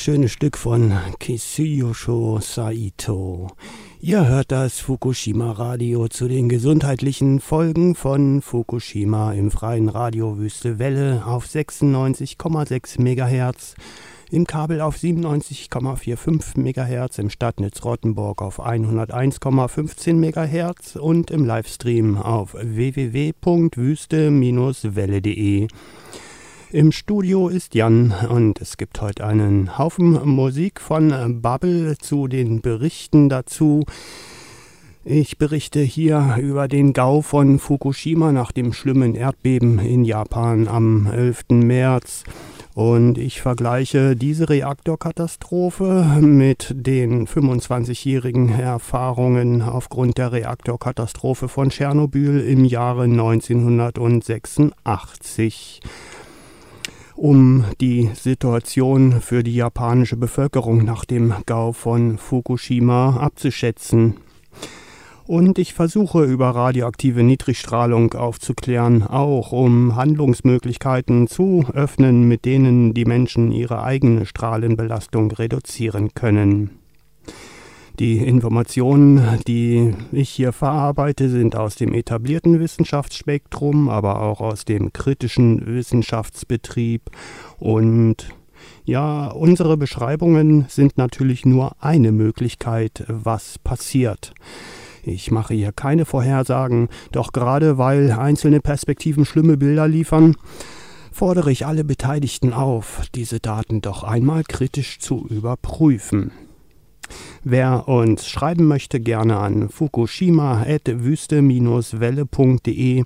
schöne Stück von Kisuyosho Saito. Ihr hört das Fukushima Radio zu den gesundheitlichen Folgen von Fukushima im freien Radio Wüste Welle auf 96,6 MHz, im Kabel auf 97,45 MHz, im Stadtnetz Rottenburg auf 101,15 MHz und im Livestream auf www.wüste-welle.de. Im Studio ist Jan und es gibt heute einen Haufen Musik von Bubble zu den Berichten dazu. Ich berichte hier über den Gau von Fukushima nach dem schlimmen Erdbeben in Japan am 11. März. Und ich vergleiche diese Reaktorkatastrophe mit den 25-jährigen Erfahrungen aufgrund der Reaktorkatastrophe von Tschernobyl im Jahre 1986 um die Situation für die japanische Bevölkerung nach dem Gau von Fukushima abzuschätzen. Und ich versuche über radioaktive Niedrigstrahlung aufzuklären, auch um Handlungsmöglichkeiten zu öffnen, mit denen die Menschen ihre eigene Strahlenbelastung reduzieren können. Die Informationen, die ich hier verarbeite, sind aus dem etablierten Wissenschaftsspektrum, aber auch aus dem kritischen Wissenschaftsbetrieb. Und ja, unsere Beschreibungen sind natürlich nur eine Möglichkeit, was passiert. Ich mache hier keine Vorhersagen, doch gerade weil einzelne Perspektiven schlimme Bilder liefern, fordere ich alle Beteiligten auf, diese Daten doch einmal kritisch zu überprüfen. Wer uns schreiben möchte, gerne an fukushima.wüste-welle.de.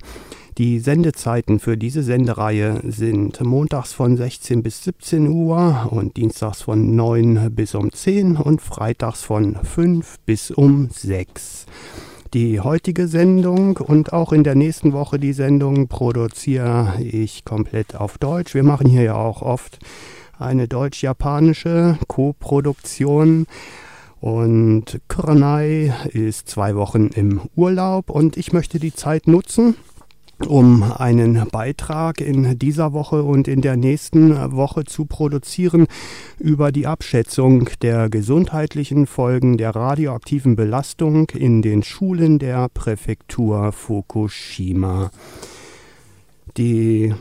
Die Sendezeiten für diese Sendereihe sind montags von 16 bis 17 Uhr und dienstags von 9 bis um 10 und freitags von 5 bis um 6. Die heutige Sendung und auch in der nächsten Woche die Sendung produziere ich komplett auf Deutsch. Wir machen hier ja auch oft eine deutsch-japanische Koproduktion. Und Kuranai ist zwei Wochen im Urlaub und ich möchte die Zeit nutzen, um einen Beitrag in dieser Woche und in der nächsten Woche zu produzieren über die Abschätzung der gesundheitlichen Folgen der radioaktiven Belastung in den Schulen der Präfektur Fukushima. Die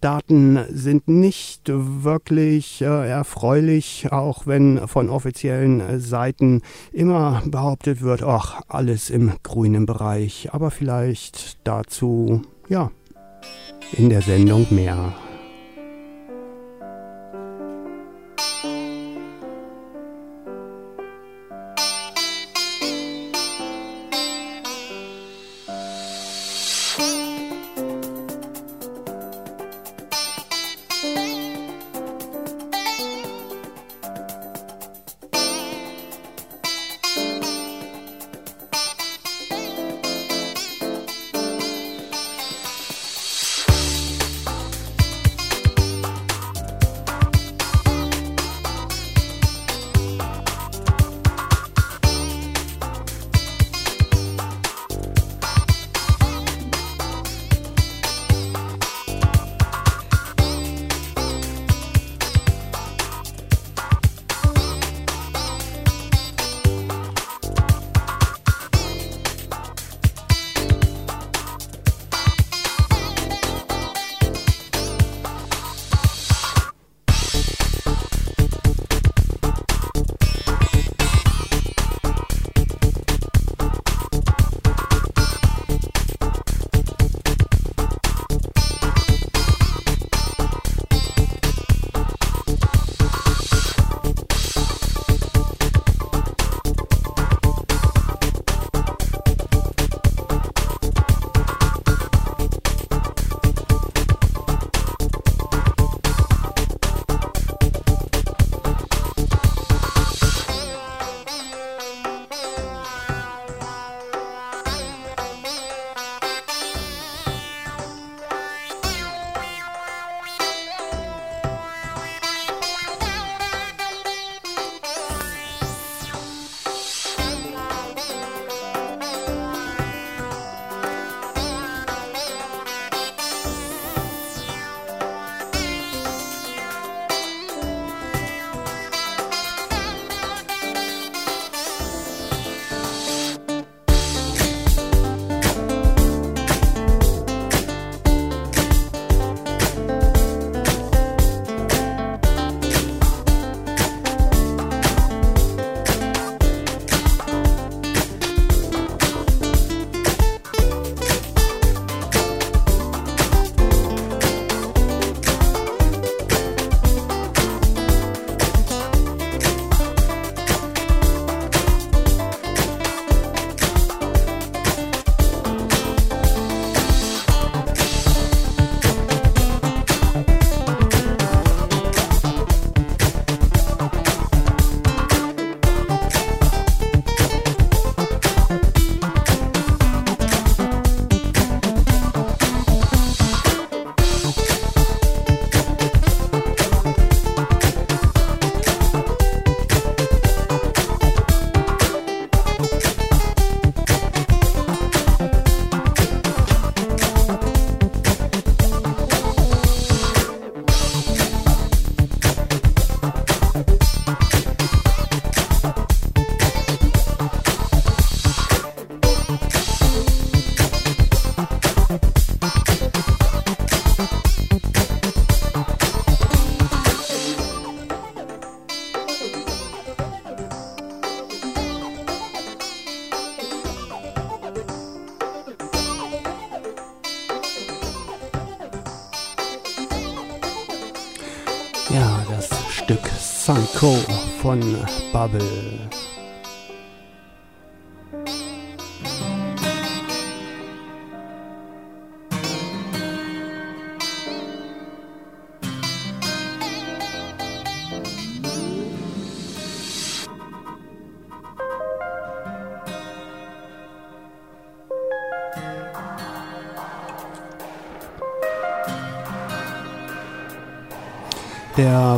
Daten sind nicht wirklich äh, erfreulich, auch wenn von offiziellen äh, Seiten immer behauptet wird, ach, alles im grünen Bereich. Aber vielleicht dazu, ja, in der Sendung mehr.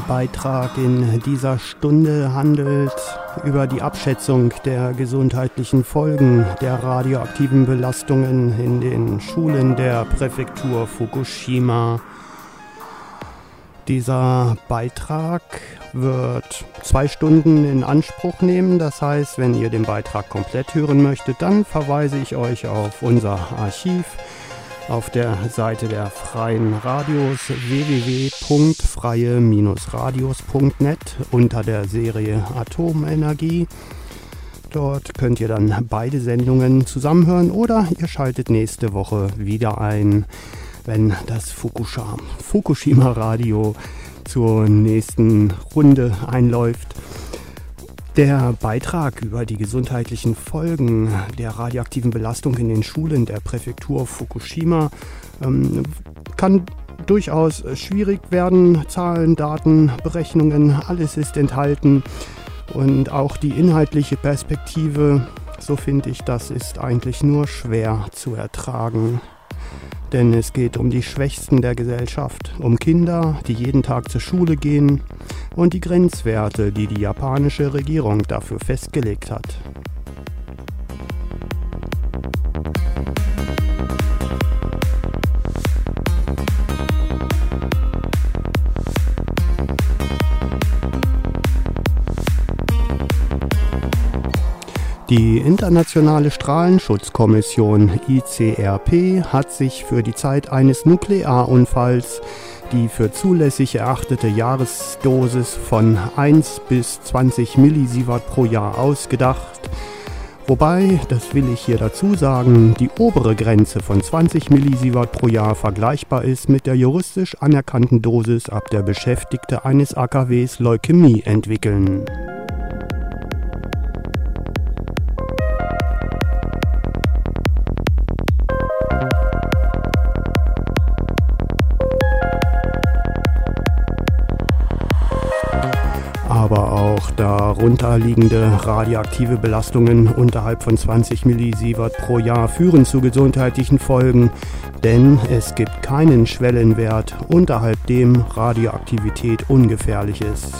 Beitrag in dieser Stunde handelt über die Abschätzung der gesundheitlichen Folgen der radioaktiven Belastungen in den Schulen der Präfektur Fukushima. Dieser Beitrag wird zwei Stunden in Anspruch nehmen. Das heißt, wenn ihr den Beitrag komplett hören möchtet, dann verweise ich euch auf unser Archiv auf der Seite der Freien Radios www.freie-radios.net unter der Serie Atomenergie. Dort könnt ihr dann beide Sendungen zusammenhören oder ihr schaltet nächste Woche wieder ein, wenn das Fukushima Radio zur nächsten Runde einläuft. Der Beitrag über die gesundheitlichen Folgen der radioaktiven Belastung in den Schulen der Präfektur Fukushima ähm, kann durchaus schwierig werden. Zahlen, Daten, Berechnungen, alles ist enthalten. Und auch die inhaltliche Perspektive, so finde ich, das ist eigentlich nur schwer zu ertragen. Denn es geht um die Schwächsten der Gesellschaft, um Kinder, die jeden Tag zur Schule gehen und die Grenzwerte, die die japanische Regierung dafür festgelegt hat. Die Internationale Strahlenschutzkommission ICRP hat sich für die Zeit eines Nuklearunfalls die für zulässig erachtete Jahresdosis von 1 bis 20 Millisievert pro Jahr ausgedacht. Wobei, das will ich hier dazu sagen, die obere Grenze von 20 Millisievert pro Jahr vergleichbar ist mit der juristisch anerkannten Dosis, ab der Beschäftigte eines AKWs Leukämie entwickeln. Darunter liegende radioaktive Belastungen unterhalb von 20 Millisievert pro Jahr führen zu gesundheitlichen Folgen, denn es gibt keinen Schwellenwert, unterhalb dem Radioaktivität ungefährlich ist.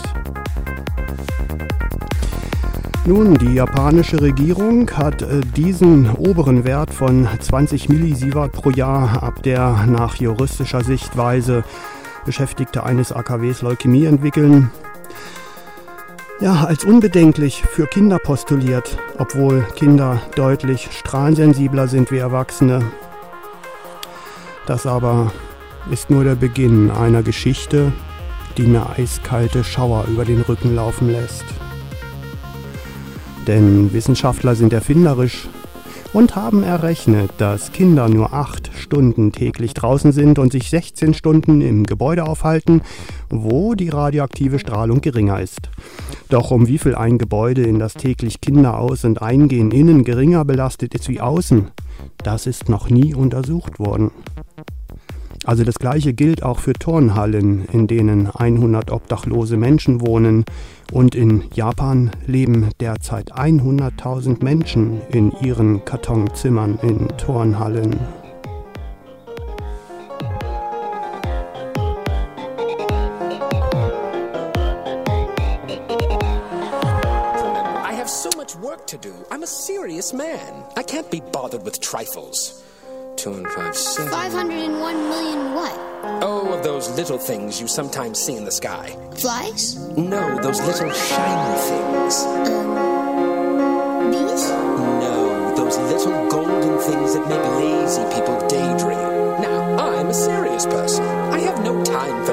Nun, die japanische Regierung hat äh, diesen oberen Wert von 20 Millisievert pro Jahr ab der nach juristischer Sichtweise Beschäftigte eines AKWs Leukämie entwickeln, ja, als unbedenklich für Kinder postuliert, obwohl Kinder deutlich strahlensensibler sind wie Erwachsene. Das aber ist nur der Beginn einer Geschichte, die mir eiskalte Schauer über den Rücken laufen lässt. Denn Wissenschaftler sind erfinderisch und haben errechnet, dass Kinder nur acht Stunden täglich draußen sind und sich 16 Stunden im Gebäude aufhalten, wo die radioaktive Strahlung geringer ist. Doch um wie viel ein Gebäude, in das täglich Kinder aus- und eingehen, innen geringer belastet ist wie außen, das ist noch nie untersucht worden. Also das gleiche gilt auch für Turnhallen, in denen 100 obdachlose Menschen wohnen. Und in Japan leben derzeit 100.000 Menschen in ihren Kartonzimmern in Turnhallen. to do. I'm a serious man. I can't be bothered with trifles. Two and five, seven. 501 million what? Oh, of those little things you sometimes see in the sky. Flies? No, those little shiny things. Um, bees? No, those little golden things that make lazy people daydream. Now, I'm a serious person. I have no time for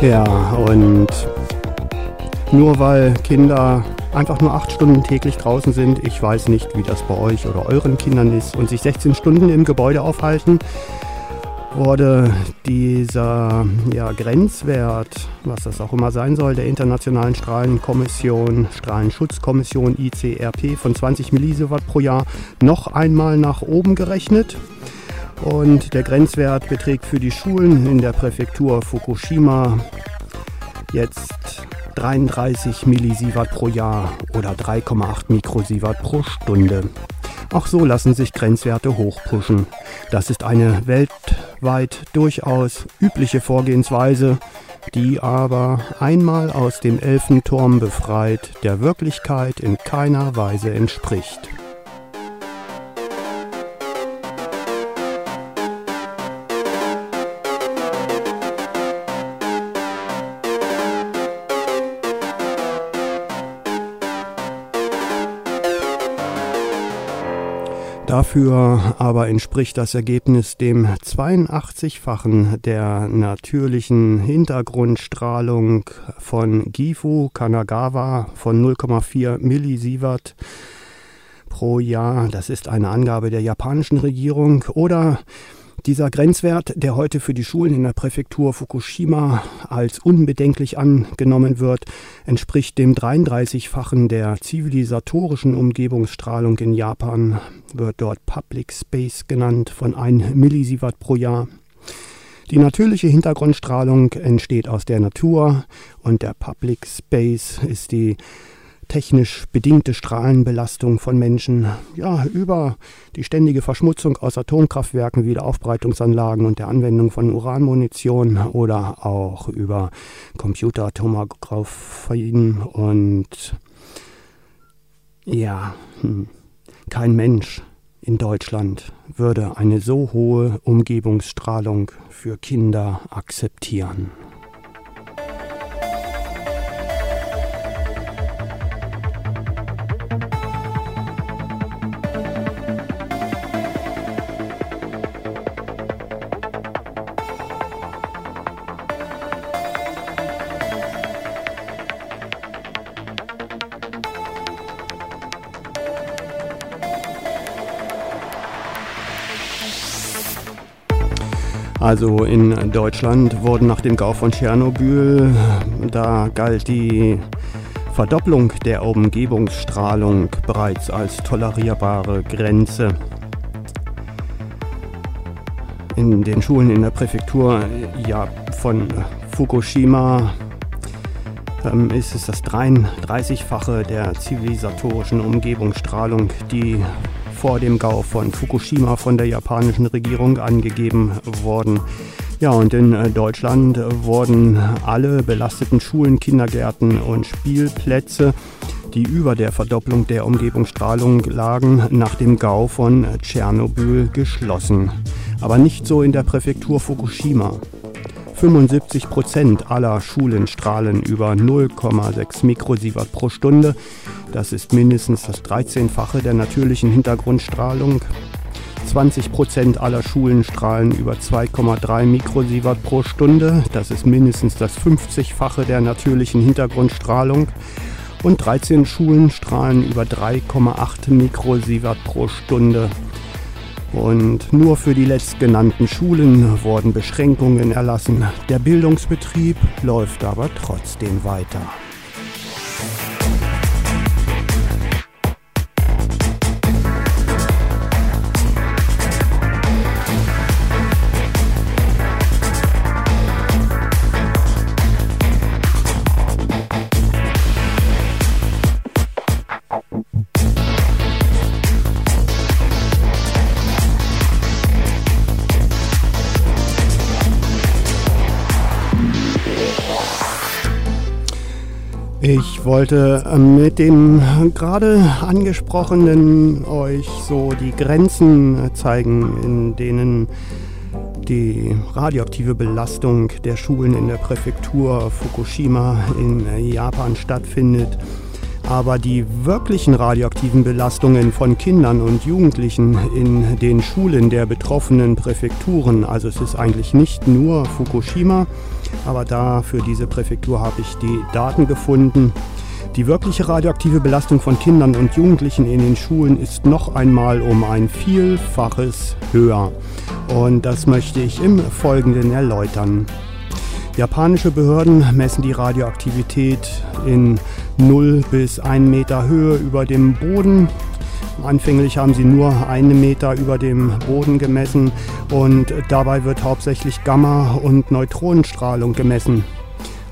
Ja, und nur weil Kinder einfach nur acht Stunden täglich draußen sind, ich weiß nicht, wie das bei euch oder euren Kindern ist, und sich 16 Stunden im Gebäude aufhalten, wurde dieser ja, Grenzwert, was das auch immer sein soll, der Internationalen Strahlenkommission, Strahlenschutzkommission ICRP von 20 Millisievert pro Jahr noch einmal nach oben gerechnet. Und der Grenzwert beträgt für die Schulen in der Präfektur Fukushima jetzt 33 Millisievert pro Jahr oder 3,8 Mikrosievert pro Stunde. Auch so lassen sich Grenzwerte hochpushen. Das ist eine weltweit durchaus übliche Vorgehensweise, die aber einmal aus dem Elfenturm befreit der Wirklichkeit in keiner Weise entspricht. Dafür aber entspricht das Ergebnis dem 82-fachen der natürlichen Hintergrundstrahlung von Gifu Kanagawa von 0,4 Millisievert pro Jahr. Das ist eine Angabe der japanischen Regierung. Oder dieser Grenzwert, der heute für die Schulen in der Präfektur Fukushima als unbedenklich angenommen wird, entspricht dem 33-fachen der zivilisatorischen Umgebungsstrahlung in Japan, wird dort Public Space genannt, von 1 Millisievert pro Jahr. Die natürliche Hintergrundstrahlung entsteht aus der Natur und der Public Space ist die technisch bedingte Strahlenbelastung von Menschen, ja, über die ständige Verschmutzung aus Atomkraftwerken, Wiederaufbereitungsanlagen und der Anwendung von Uranmunition oder auch über Computertomographien und ja, hm, kein Mensch in Deutschland würde eine so hohe Umgebungsstrahlung für Kinder akzeptieren. Also in Deutschland wurden nach dem Gau von Tschernobyl, da galt die Verdopplung der Umgebungsstrahlung bereits als tolerierbare Grenze. In den Schulen in der Präfektur ja, von Fukushima ähm, ist es das 33-fache der zivilisatorischen Umgebungsstrahlung, die vor dem Gau von Fukushima von der japanischen Regierung angegeben worden. Ja, und in äh, Deutschland wurden alle belasteten Schulen, Kindergärten und Spielplätze, die über der Verdopplung der Umgebungsstrahlung lagen, nach dem Gau von Tschernobyl geschlossen. Aber nicht so in der Präfektur Fukushima. 75 Prozent aller Schulen strahlen über 0,6 Mikrosievert pro Stunde. Das ist mindestens das 13-fache der natürlichen Hintergrundstrahlung. 20 Prozent aller Schulen strahlen über 2,3 Mikrosievert pro Stunde. Das ist mindestens das 50-fache der natürlichen Hintergrundstrahlung. Und 13 Schulen strahlen über 3,8 Mikrosievert pro Stunde. Und nur für die letztgenannten Schulen wurden Beschränkungen erlassen. Der Bildungsbetrieb läuft aber trotzdem weiter. Ich wollte ähm, mit dem gerade angesprochenen euch so die Grenzen zeigen, in denen die radioaktive Belastung der Schulen in der Präfektur Fukushima in Japan stattfindet. Aber die wirklichen radioaktiven Belastungen von Kindern und Jugendlichen in den Schulen der betroffenen Präfekturen, also es ist eigentlich nicht nur Fukushima, aber da für diese Präfektur habe ich die Daten gefunden. Die wirkliche radioaktive Belastung von Kindern und Jugendlichen in den Schulen ist noch einmal um ein Vielfaches höher. Und das möchte ich im Folgenden erläutern. Japanische Behörden messen die Radioaktivität in 0 bis 1 Meter Höhe über dem Boden Anfänglich haben sie nur einen Meter über dem Boden gemessen und dabei wird hauptsächlich Gamma- und Neutronenstrahlung gemessen.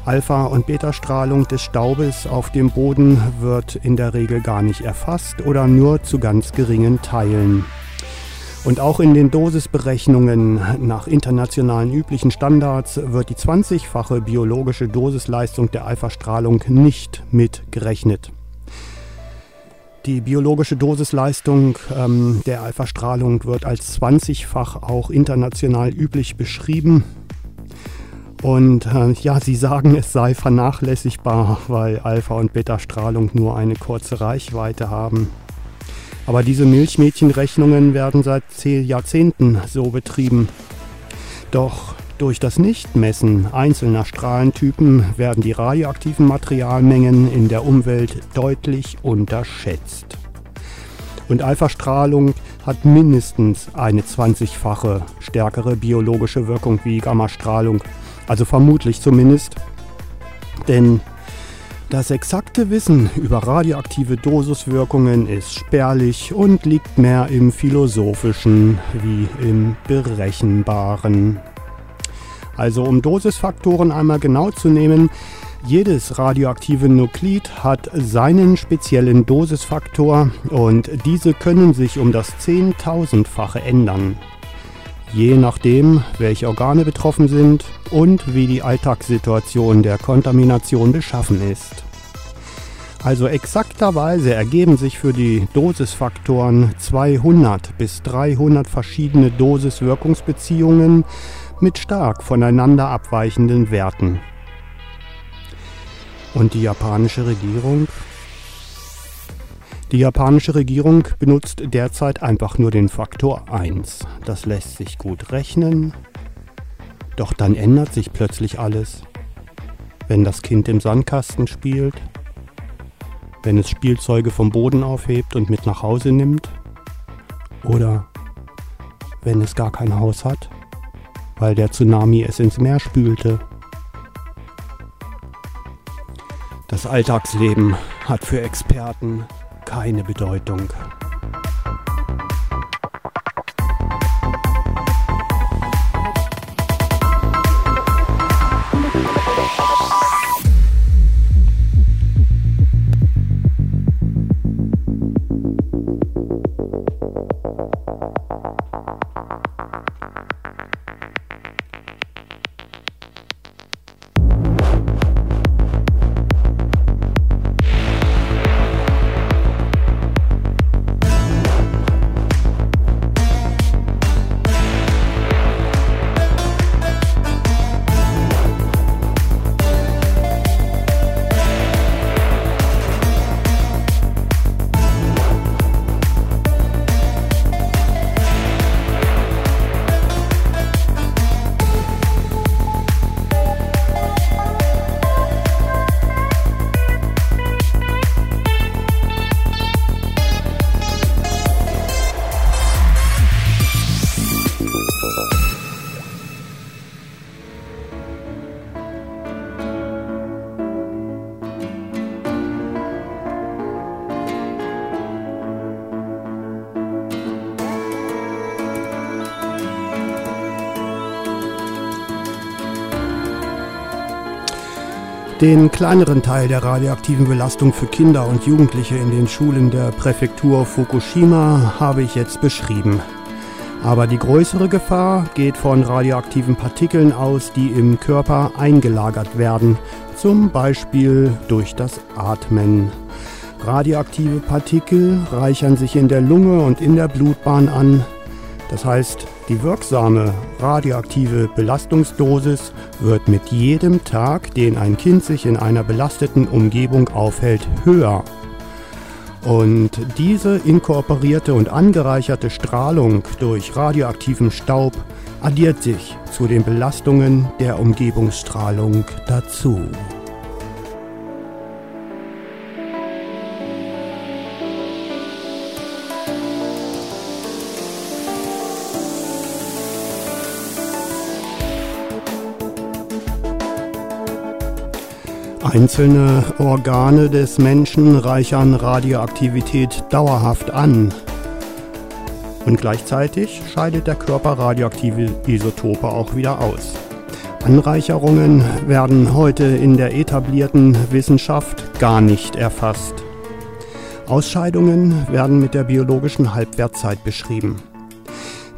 Alpha- und Beta-Strahlung des Staubes auf dem Boden wird in der Regel gar nicht erfasst oder nur zu ganz geringen Teilen. Und auch in den Dosisberechnungen nach internationalen üblichen Standards wird die 20-fache biologische Dosisleistung der Alpha-Strahlung nicht mitgerechnet. Die biologische Dosisleistung ähm, der Alpha-Strahlung wird als 20-fach auch international üblich beschrieben. Und äh, ja, sie sagen, es sei vernachlässigbar, weil Alpha- und Beta-Strahlung nur eine kurze Reichweite haben. Aber diese Milchmädchenrechnungen werden seit Jahrzehnten so betrieben. Doch durch das Nichtmessen einzelner Strahlentypen werden die radioaktiven Materialmengen in der Umwelt deutlich unterschätzt. Und Alpha-Strahlung hat mindestens eine 20-fache stärkere biologische Wirkung wie Gammastrahlung also vermutlich zumindest. Denn das exakte Wissen über radioaktive Dosiswirkungen ist spärlich und liegt mehr im philosophischen wie im berechenbaren. Also um Dosisfaktoren einmal genau zu nehmen, jedes radioaktive Nuklid hat seinen speziellen Dosisfaktor und diese können sich um das Zehntausendfache ändern je nachdem, welche Organe betroffen sind und wie die Alltagssituation der Kontamination beschaffen ist. Also exakterweise ergeben sich für die Dosisfaktoren 200 bis 300 verschiedene Dosis-Wirkungsbeziehungen mit stark voneinander abweichenden Werten. Und die japanische Regierung die japanische Regierung benutzt derzeit einfach nur den Faktor 1. Das lässt sich gut rechnen, doch dann ändert sich plötzlich alles. Wenn das Kind im Sandkasten spielt, wenn es Spielzeuge vom Boden aufhebt und mit nach Hause nimmt, oder wenn es gar kein Haus hat, weil der Tsunami es ins Meer spülte. Das Alltagsleben hat für Experten keine Bedeutung. Kleineren Teil der radioaktiven Belastung für Kinder und Jugendliche in den Schulen der Präfektur Fukushima habe ich jetzt beschrieben. Aber die größere Gefahr geht von radioaktiven Partikeln aus, die im Körper eingelagert werden, zum Beispiel durch das Atmen. Radioaktive Partikel reichern sich in der Lunge und in der Blutbahn an. Das heißt, die wirksame radioaktive Belastungsdosis wird mit jedem Tag, den ein Kind sich in einer belasteten Umgebung aufhält, höher. Und diese inkorporierte und angereicherte Strahlung durch radioaktiven Staub addiert sich zu den Belastungen der Umgebungsstrahlung dazu. Einzelne Organe des Menschen reichern Radioaktivität dauerhaft an. Und gleichzeitig scheidet der Körper radioaktive Isotope auch wieder aus. Anreicherungen werden heute in der etablierten Wissenschaft gar nicht erfasst. Ausscheidungen werden mit der biologischen Halbwertzeit beschrieben.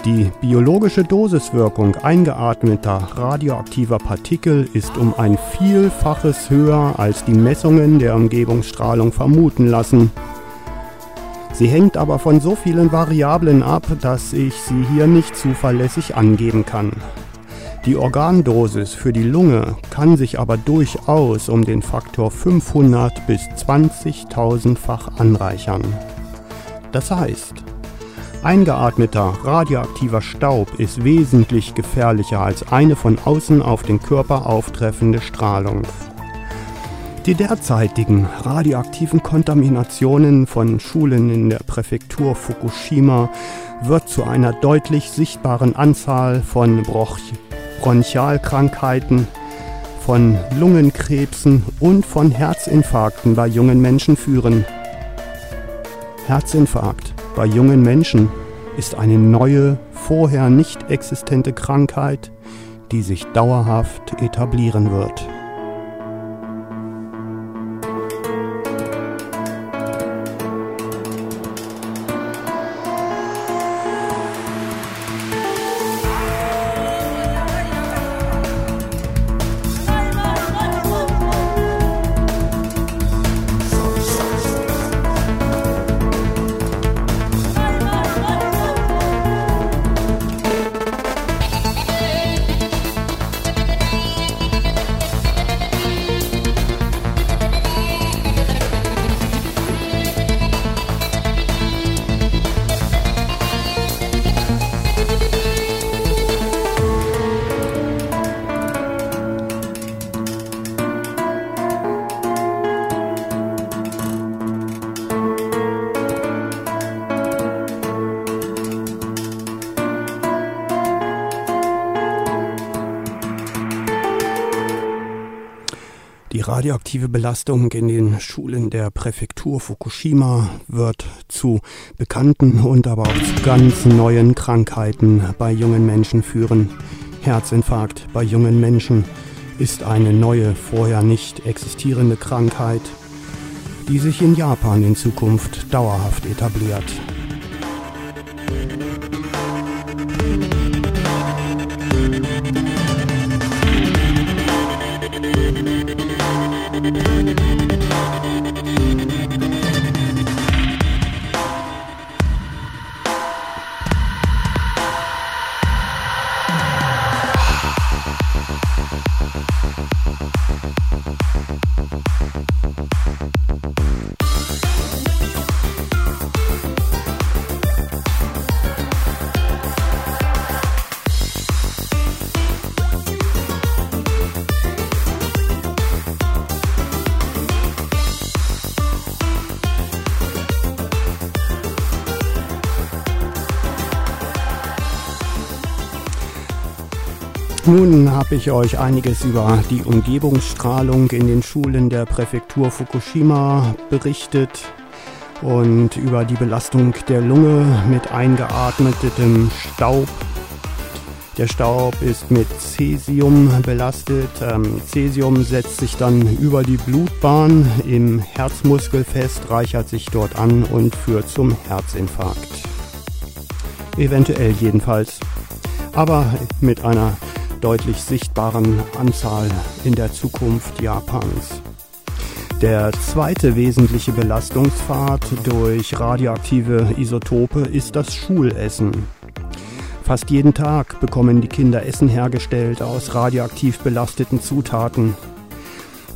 Die biologische Dosiswirkung eingeatmeter radioaktiver Partikel ist um ein Vielfaches höher, als die Messungen der Umgebungsstrahlung vermuten lassen. Sie hängt aber von so vielen Variablen ab, dass ich sie hier nicht zuverlässig angeben kann. Die Organdosis für die Lunge kann sich aber durchaus um den Faktor 500 bis 20.000-fach anreichern. Das heißt, Eingeatmeter radioaktiver Staub ist wesentlich gefährlicher als eine von außen auf den Körper auftreffende Strahlung. Die derzeitigen radioaktiven Kontaminationen von Schulen in der Präfektur Fukushima wird zu einer deutlich sichtbaren Anzahl von Broch Bronchialkrankheiten, von Lungenkrebsen und von Herzinfarkten bei jungen Menschen führen. Herzinfarkt bei jungen Menschen ist eine neue, vorher nicht existente Krankheit, die sich dauerhaft etablieren wird. Radioaktive Belastung in den Schulen der Präfektur Fukushima wird zu bekannten und aber auch zu ganz neuen Krankheiten bei jungen Menschen führen. Herzinfarkt bei jungen Menschen ist eine neue, vorher nicht existierende Krankheit, die sich in Japan in Zukunft dauerhaft etabliert. Habe ich euch einiges über die Umgebungsstrahlung in den Schulen der Präfektur Fukushima berichtet und über die Belastung der Lunge mit eingeatmetem Staub. Der Staub ist mit Cäsium belastet. Ähm, Cäsium setzt sich dann über die Blutbahn im Herzmuskel fest, reichert sich dort an und führt zum Herzinfarkt. Eventuell jedenfalls. Aber mit einer deutlich sichtbaren Anzahl in der Zukunft Japans. Der zweite wesentliche Belastungspfad durch radioaktive Isotope ist das Schulessen. Fast jeden Tag bekommen die Kinder Essen hergestellt aus radioaktiv belasteten Zutaten.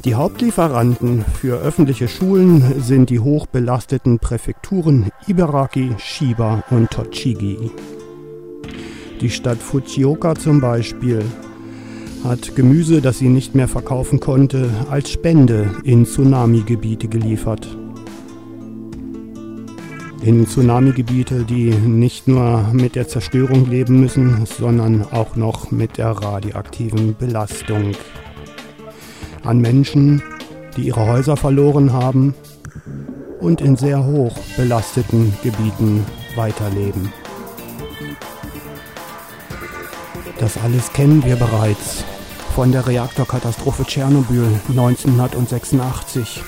Die Hauptlieferanten für öffentliche Schulen sind die hochbelasteten Präfekturen Ibaraki, Shiba und Tochigi. Die Stadt Fujioka zum Beispiel hat Gemüse, das sie nicht mehr verkaufen konnte, als Spende in Tsunami-Gebiete geliefert. In Tsunami-Gebiete, die nicht nur mit der Zerstörung leben müssen, sondern auch noch mit der radioaktiven Belastung. An Menschen, die ihre Häuser verloren haben und in sehr hoch belasteten Gebieten weiterleben. Das alles kennen wir bereits von der Reaktorkatastrophe Tschernobyl 1986.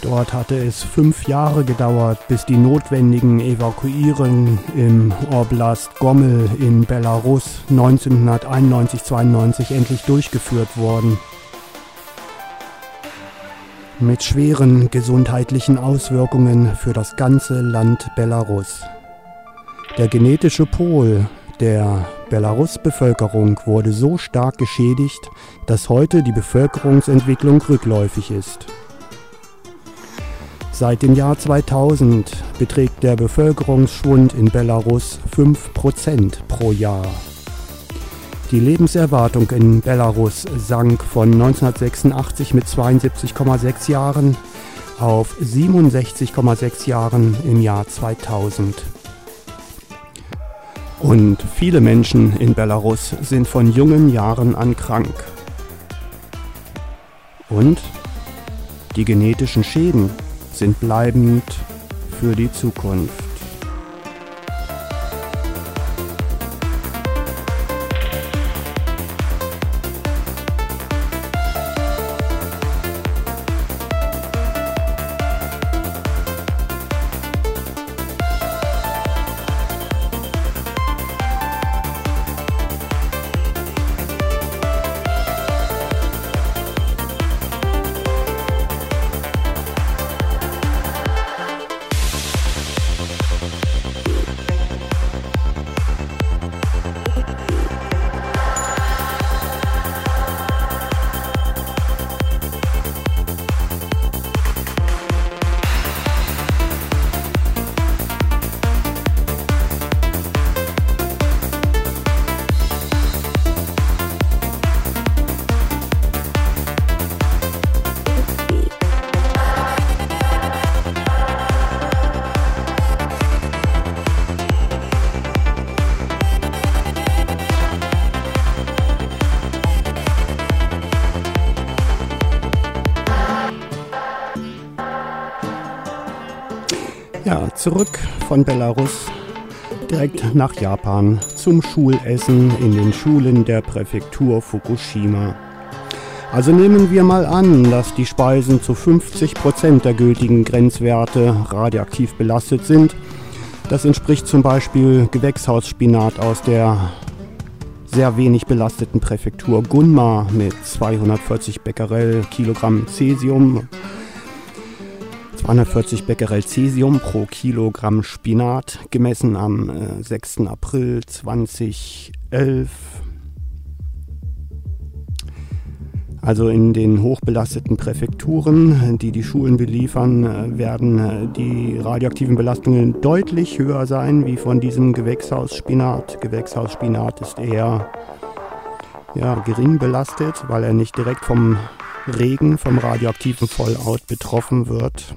Dort hatte es fünf Jahre gedauert, bis die notwendigen Evakuierungen im Oblast Gomel in Belarus 1991-92 endlich durchgeführt wurden. Mit schweren gesundheitlichen Auswirkungen für das ganze Land Belarus. Der genetische Pol der Belarus-Bevölkerung wurde so stark geschädigt, dass heute die Bevölkerungsentwicklung rückläufig ist. Seit dem Jahr 2000 beträgt der Bevölkerungsschwund in Belarus 5% pro Jahr. Die Lebenserwartung in Belarus sank von 1986 mit 72,6 Jahren auf 67,6 Jahren im Jahr 2000. Und viele Menschen in Belarus sind von jungen Jahren an krank. Und die genetischen Schäden sind bleibend für die Zukunft. Von Belarus direkt nach Japan zum Schulessen in den Schulen der Präfektur Fukushima. Also nehmen wir mal an, dass die Speisen zu 50 Prozent der gültigen Grenzwerte radioaktiv belastet sind. Das entspricht zum Beispiel Gewächshausspinat aus der sehr wenig belasteten Präfektur Gunma mit 240 Becquerel Kilogramm Cäsium 240 Becquerel Cesium pro Kilogramm Spinat, gemessen am äh, 6. April 2011. Also in den hochbelasteten Präfekturen, die die Schulen beliefern, äh, werden äh, die radioaktiven Belastungen deutlich höher sein wie von diesem Gewächshausspinat. Gewächshausspinat ist eher ja, gering belastet, weil er nicht direkt vom Regen, vom radioaktiven Fallout betroffen wird.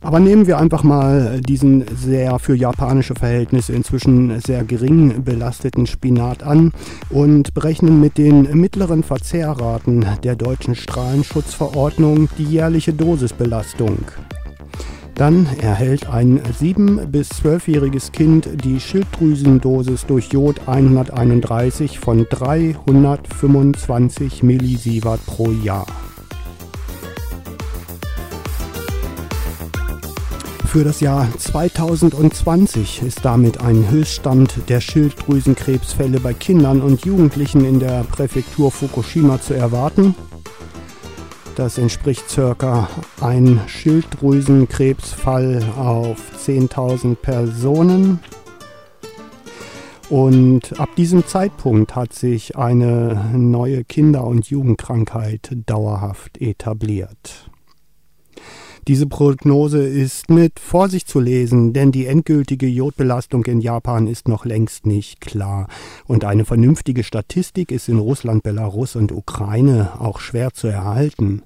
Aber nehmen wir einfach mal diesen sehr für japanische Verhältnisse inzwischen sehr gering belasteten Spinat an und berechnen mit den mittleren Verzehrraten der deutschen Strahlenschutzverordnung die jährliche Dosisbelastung. Dann erhält ein 7- bis 12-jähriges Kind die Schilddrüsendosis durch Jod 131 von 325 Millisievert pro Jahr. Für das Jahr 2020 ist damit ein Höchststand der Schilddrüsenkrebsfälle bei Kindern und Jugendlichen in der Präfektur Fukushima zu erwarten. Das entspricht ca. ein Schilddrüsenkrebsfall auf 10.000 Personen. Und ab diesem Zeitpunkt hat sich eine neue Kinder- und Jugendkrankheit dauerhaft etabliert. Diese Prognose ist mit Vorsicht zu lesen, denn die endgültige Jodbelastung in Japan ist noch längst nicht klar. Und eine vernünftige Statistik ist in Russland, Belarus und Ukraine auch schwer zu erhalten.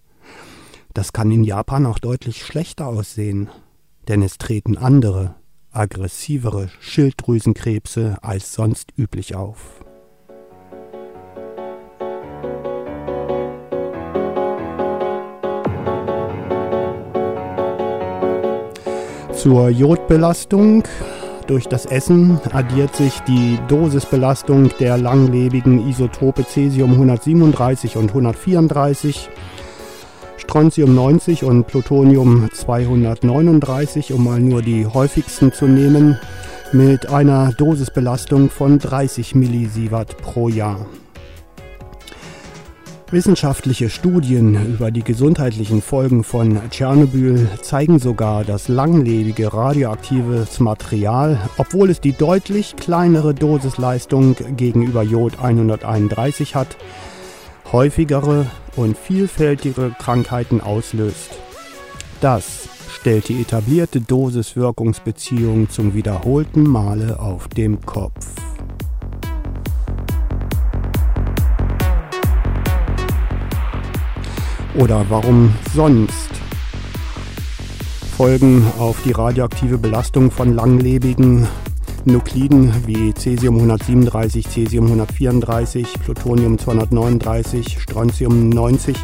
Das kann in Japan auch deutlich schlechter aussehen, denn es treten andere, aggressivere Schilddrüsenkrebse als sonst üblich auf. Zur Jodbelastung durch das Essen addiert sich die Dosisbelastung der langlebigen Isotope Cesium 137 und 134 Strontium 90 und Plutonium 239, um mal nur die häufigsten zu nehmen, mit einer Dosisbelastung von 30 Millisievert pro Jahr. Wissenschaftliche Studien über die gesundheitlichen Folgen von Tschernobyl zeigen sogar, dass langlebige radioaktives Material, obwohl es die deutlich kleinere Dosisleistung gegenüber Jod 131 hat, häufigere und vielfältigere Krankheiten auslöst. Das stellt die etablierte Dosis-Wirkungsbeziehung zum wiederholten Male auf dem Kopf. Oder warum sonst? Folgen auf die radioaktive Belastung von langlebigen Nukliden wie Cesium 137, Cesium 134, Plutonium 239, Strontium 90.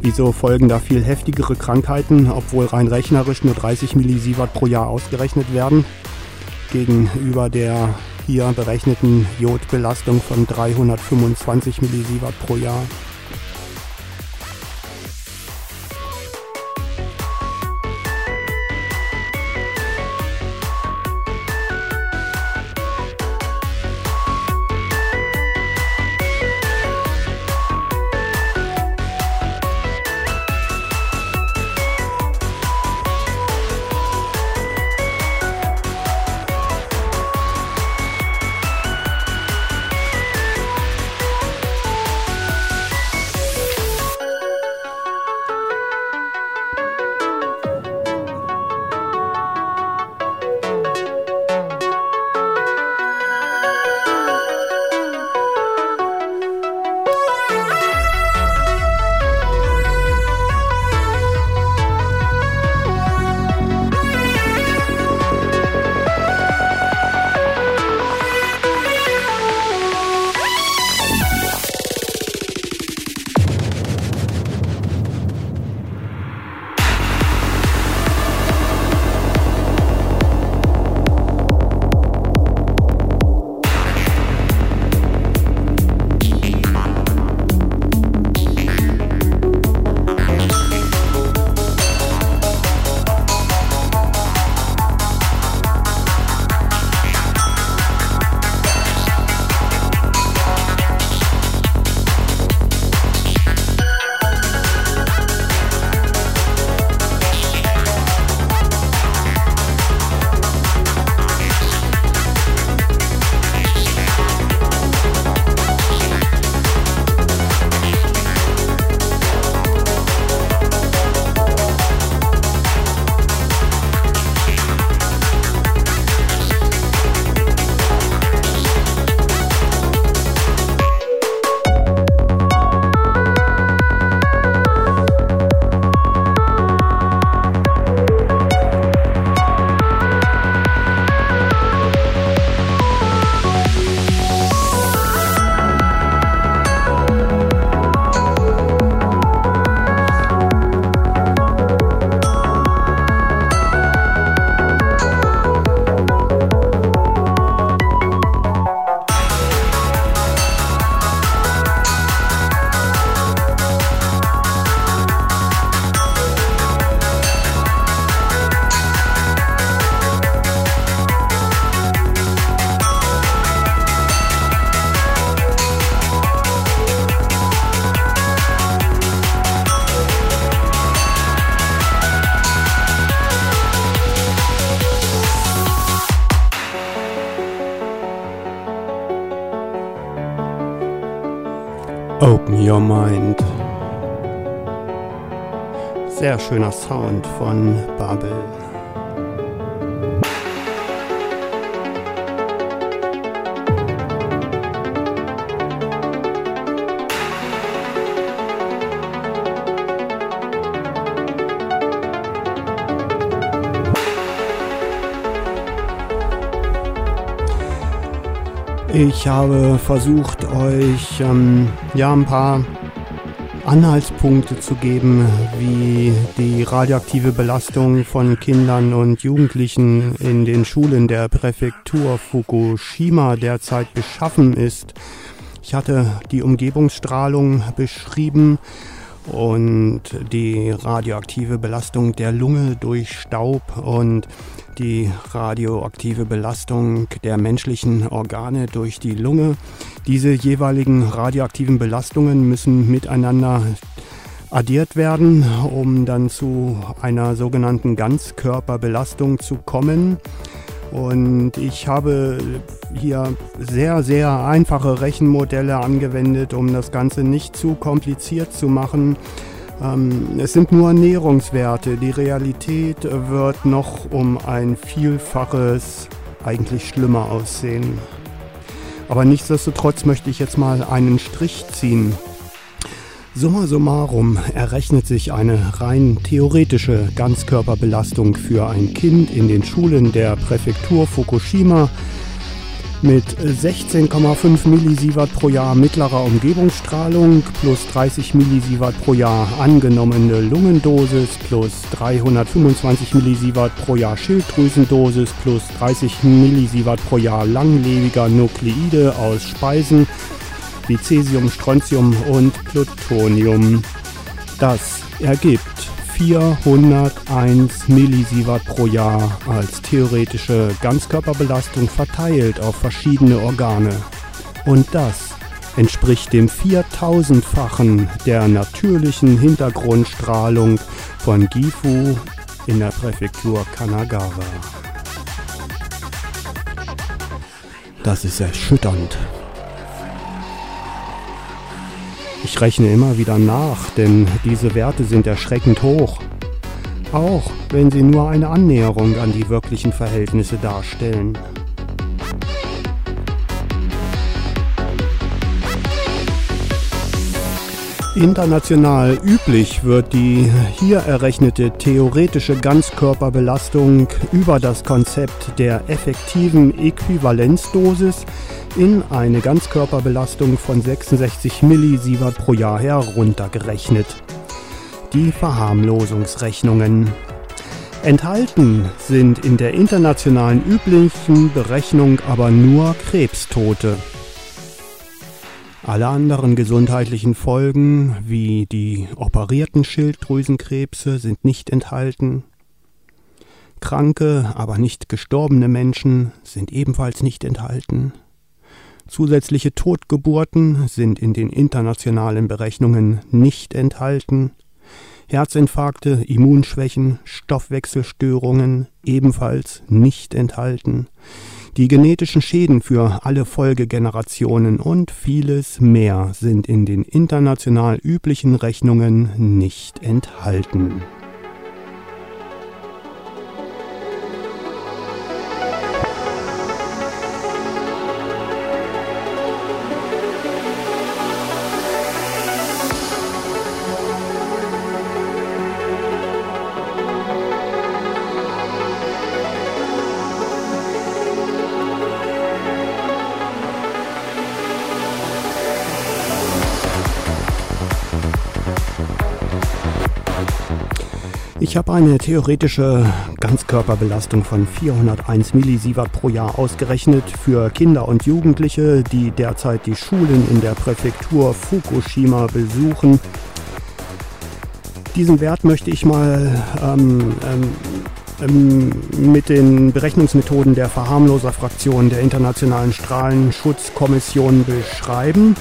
Wieso folgen da viel heftigere Krankheiten, obwohl rein rechnerisch nur 30 Millisievert pro Jahr ausgerechnet werden, gegenüber der hier berechneten Jodbelastung von 325 Millisievert pro Jahr? Schöner Sound von Babel. Ich habe versucht, euch ähm, ja ein paar Anhaltspunkte zu geben, wie die radioaktive Belastung von Kindern und Jugendlichen in den Schulen der Präfektur Fukushima derzeit beschaffen ist. Ich hatte die Umgebungsstrahlung beschrieben und die radioaktive Belastung der Lunge durch Staub und die radioaktive Belastung der menschlichen Organe durch die Lunge. Diese jeweiligen radioaktiven Belastungen müssen miteinander addiert werden, um dann zu einer sogenannten Ganzkörperbelastung zu kommen. Und ich habe hier sehr, sehr einfache Rechenmodelle angewendet, um das Ganze nicht zu kompliziert zu machen. Ähm, es sind nur Näherungswerte. Die Realität wird noch um ein Vielfaches eigentlich schlimmer aussehen. Aber nichtsdestotrotz möchte ich jetzt mal einen Strich ziehen. Summa summarum errechnet sich eine rein theoretische Ganzkörperbelastung für ein Kind in den Schulen der Präfektur Fukushima mit 16,5 Millisievert pro Jahr mittlerer Umgebungsstrahlung plus 30 Millisievert pro Jahr angenommene Lungendosis plus 325 Millisievert pro Jahr Schilddrüsendosis plus 30 Millisievert pro Jahr langlebiger Nukleide aus Speisen wie Cäsium, Strontium und Plutonium. Das ergibt 401 Millisievert pro Jahr als theoretische Ganzkörperbelastung verteilt auf verschiedene Organe. Und das entspricht dem 4000-fachen der natürlichen Hintergrundstrahlung von Gifu in der Präfektur Kanagawa. Das ist erschütternd. Ich rechne immer wieder nach, denn diese Werte sind erschreckend hoch. Auch wenn sie nur eine Annäherung an die wirklichen Verhältnisse darstellen. International üblich wird die hier errechnete theoretische Ganzkörperbelastung über das Konzept der effektiven Äquivalenzdosis in eine Ganzkörperbelastung von 66 Millisievert pro Jahr heruntergerechnet. Die Verharmlosungsrechnungen. Enthalten sind in der internationalen üblichen Berechnung aber nur Krebstote. Alle anderen gesundheitlichen Folgen, wie die operierten Schilddrüsenkrebse, sind nicht enthalten. Kranke, aber nicht gestorbene Menschen sind ebenfalls nicht enthalten. Zusätzliche Totgeburten sind in den internationalen Berechnungen nicht enthalten. Herzinfarkte, Immunschwächen, Stoffwechselstörungen ebenfalls nicht enthalten die genetischen Schäden für alle Folgegenerationen und vieles mehr sind in den international üblichen Rechnungen nicht enthalten. Ich habe eine theoretische Ganzkörperbelastung von 401 Millisievert pro Jahr ausgerechnet für Kinder und Jugendliche, die derzeit die Schulen in der Präfektur Fukushima besuchen. Diesen Wert möchte ich mal ähm, ähm, mit den Berechnungsmethoden der Verharmloser-Fraktion der Internationalen Strahlenschutzkommission beschreiben.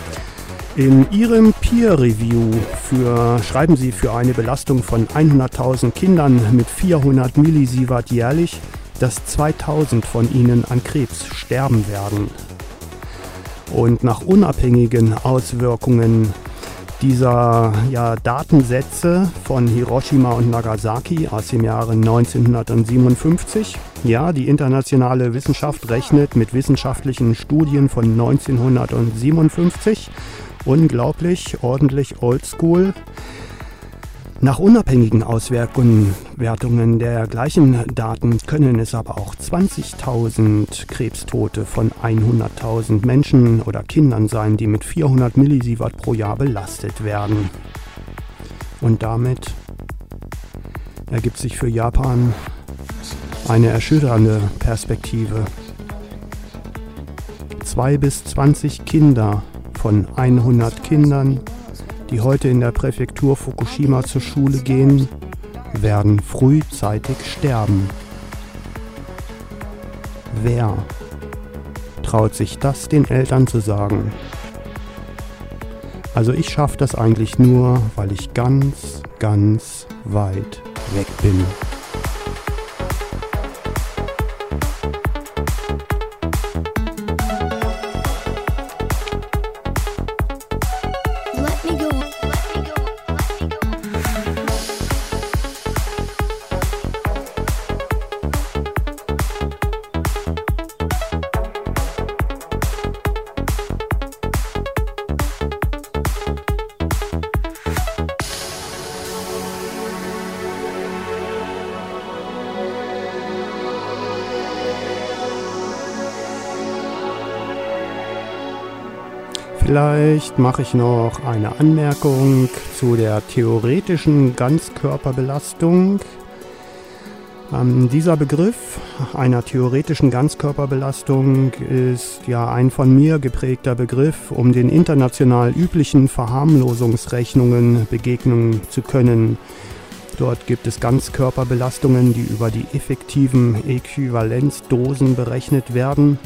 In Ihrem Peer Review für, schreiben Sie für eine Belastung von 100.000 Kindern mit 400 Millisievert jährlich, dass 2000 von ihnen an Krebs sterben werden. Und nach unabhängigen Auswirkungen dieser ja, Datensätze von Hiroshima und Nagasaki aus dem Jahre 1957. Ja, die internationale Wissenschaft rechnet mit wissenschaftlichen Studien von 1957 unglaublich, ordentlich oldschool. Nach unabhängigen Auswertungen der gleichen Daten können es aber auch 20.000 Krebstote von 100.000 Menschen oder Kindern sein, die mit 400 Millisievert pro Jahr belastet werden. Und damit ergibt sich für Japan eine erschütternde Perspektive. Zwei bis 20 Kinder von 100 Kindern, die heute in der Präfektur Fukushima zur Schule gehen, werden frühzeitig sterben. Wer traut sich das den Eltern zu sagen? Also ich schaffe das eigentlich nur, weil ich ganz, ganz weit weg bin. Vielleicht mache ich noch eine Anmerkung zu der theoretischen Ganzkörperbelastung. Ähm, dieser Begriff einer theoretischen Ganzkörperbelastung ist ja ein von mir geprägter Begriff, um den international üblichen Verharmlosungsrechnungen begegnen zu können. Dort gibt es Ganzkörperbelastungen, die über die effektiven Äquivalenzdosen berechnet werden.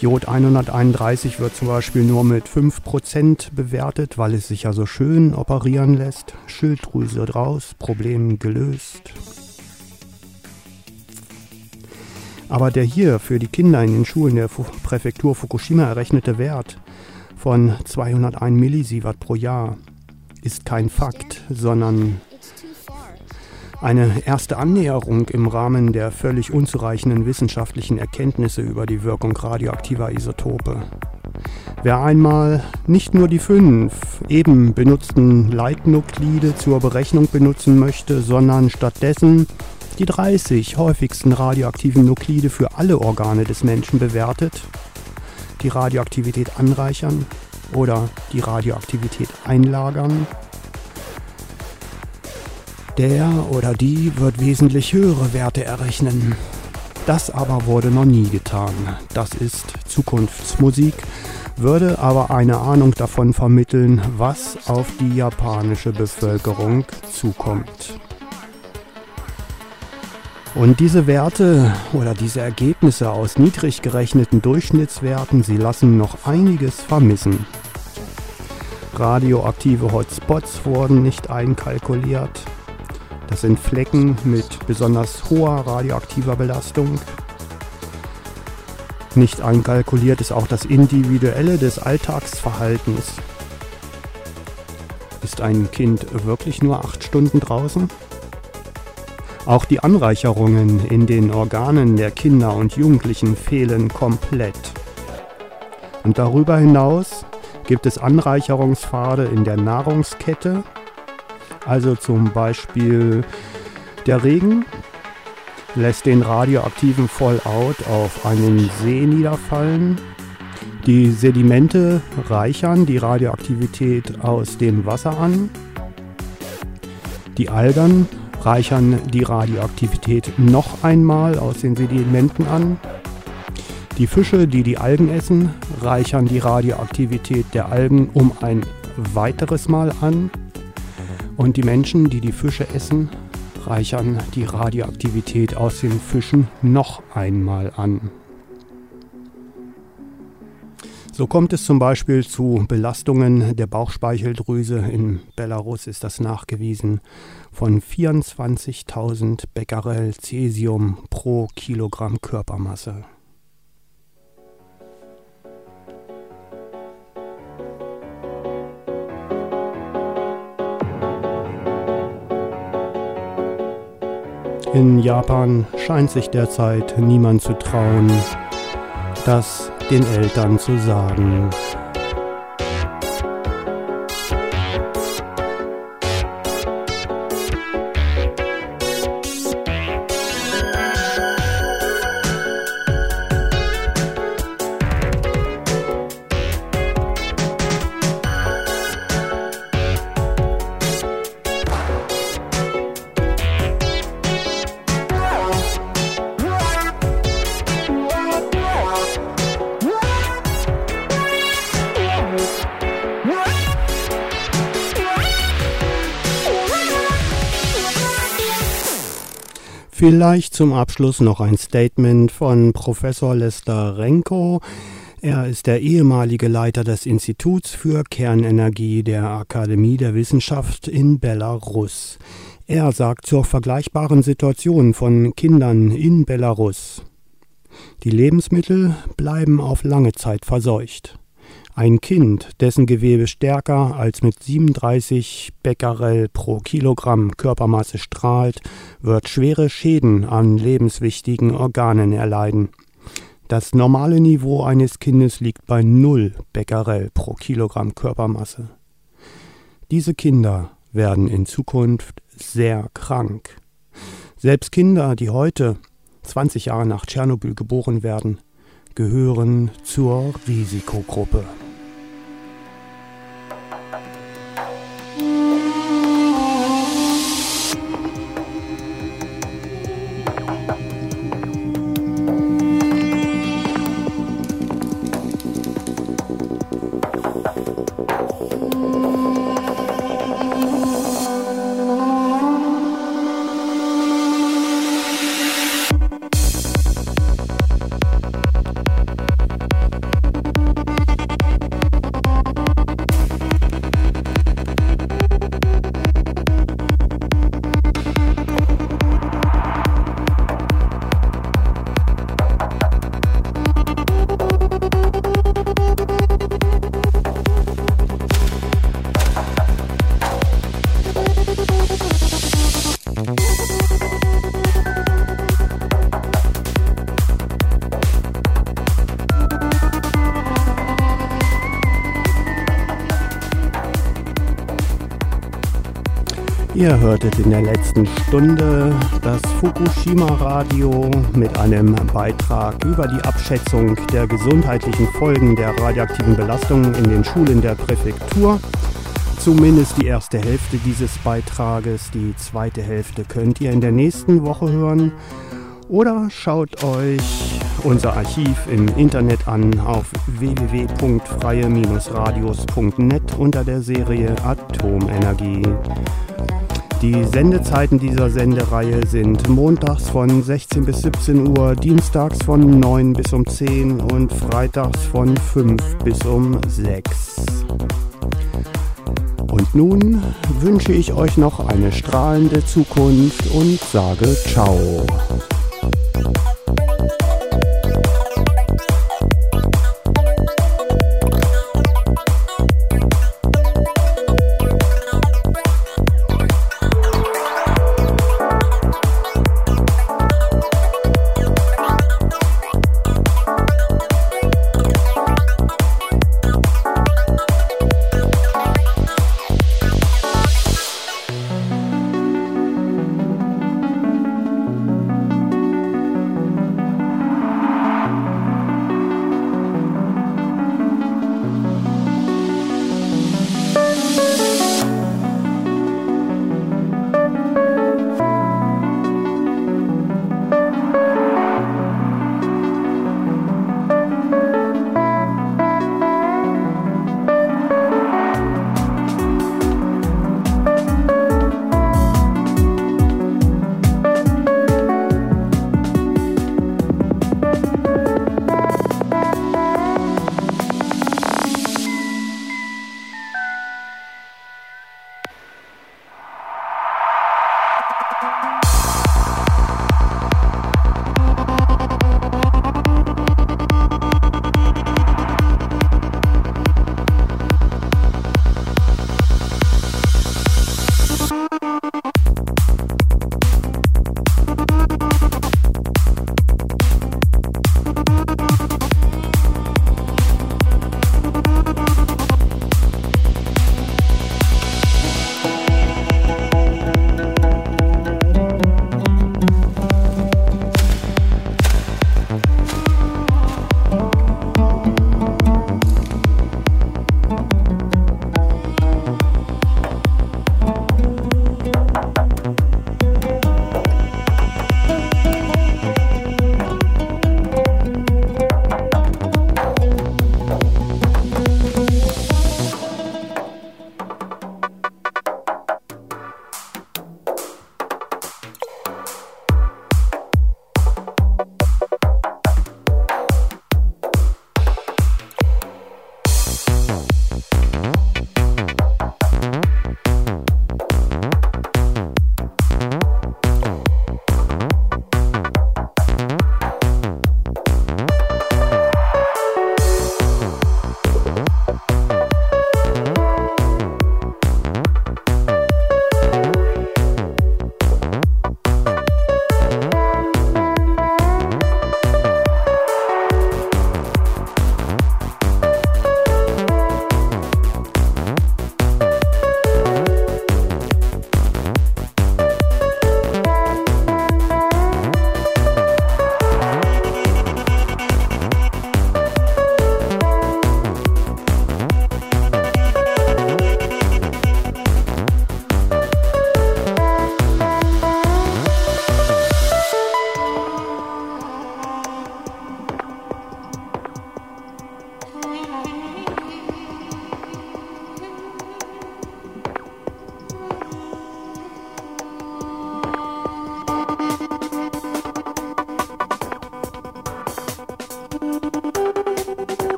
Jod 131 wird zum Beispiel nur mit 5% bewertet, weil es sich ja so schön operieren lässt. Schilddrüse draus, Problem gelöst. Aber der hier für die Kinder in den Schulen der Präfektur Fukushima errechnete Wert von 201 Millisievert pro Jahr ist kein Fakt, sondern. Eine erste Annäherung im Rahmen der völlig unzureichenden wissenschaftlichen Erkenntnisse über die Wirkung radioaktiver Isotope. Wer einmal nicht nur die fünf eben benutzten Leitnuklide zur Berechnung benutzen möchte, sondern stattdessen die 30 häufigsten radioaktiven Nuklide für alle Organe des Menschen bewertet, die Radioaktivität anreichern oder die Radioaktivität einlagern, der oder die wird wesentlich höhere Werte errechnen. Das aber wurde noch nie getan. Das ist Zukunftsmusik, würde aber eine Ahnung davon vermitteln, was auf die japanische Bevölkerung zukommt. Und diese Werte oder diese Ergebnisse aus niedrig gerechneten Durchschnittswerten, sie lassen noch einiges vermissen. Radioaktive Hotspots wurden nicht einkalkuliert. Das sind Flecken mit besonders hoher radioaktiver Belastung. Nicht einkalkuliert ist auch das Individuelle des Alltagsverhaltens. Ist ein Kind wirklich nur acht Stunden draußen? Auch die Anreicherungen in den Organen der Kinder und Jugendlichen fehlen komplett. Und darüber hinaus gibt es Anreicherungspfade in der Nahrungskette, also zum Beispiel der Regen lässt den radioaktiven Fallout auf einen See niederfallen. Die Sedimente reichern die Radioaktivität aus dem Wasser an. Die Algen reichern die Radioaktivität noch einmal aus den Sedimenten an. Die Fische, die die Algen essen, reichern die Radioaktivität der Algen um ein weiteres Mal an. Und die Menschen, die die Fische essen, reichern die Radioaktivität aus den Fischen noch einmal an. So kommt es zum Beispiel zu Belastungen der Bauchspeicheldrüse. In Belarus ist das nachgewiesen von 24.000 Becquerel Cäsium pro Kilogramm Körpermasse. In Japan scheint sich derzeit niemand zu trauen, das den Eltern zu sagen. Vielleicht zum Abschluss noch ein Statement von Professor Lester Renko. Er ist der ehemalige Leiter des Instituts für Kernenergie der Akademie der Wissenschaft in Belarus. Er sagt zur vergleichbaren Situation von Kindern in Belarus. Die Lebensmittel bleiben auf lange Zeit verseucht. Ein Kind, dessen Gewebe stärker als mit 37 Becquerel pro Kilogramm Körpermasse strahlt, wird schwere Schäden an lebenswichtigen Organen erleiden. Das normale Niveau eines Kindes liegt bei 0 Becquerel pro Kilogramm Körpermasse. Diese Kinder werden in Zukunft sehr krank. Selbst Kinder, die heute 20 Jahre nach Tschernobyl geboren werden, gehören zur Risikogruppe. Ihr hörtet in der letzten Stunde das Fukushima Radio mit einem Beitrag über die Abschätzung der gesundheitlichen Folgen der radioaktiven Belastung in den Schulen der Präfektur. Zumindest die erste Hälfte dieses Beitrages. Die zweite Hälfte könnt ihr in der nächsten Woche hören. Oder schaut euch unser Archiv im Internet an auf www.freie-radios.net unter der Serie Atomenergie. Die Sendezeiten dieser Sendereihe sind montags von 16 bis 17 Uhr, dienstags von 9 bis um 10 und freitags von 5 bis um 6. Und nun wünsche ich euch noch eine strahlende Zukunft und sage ciao.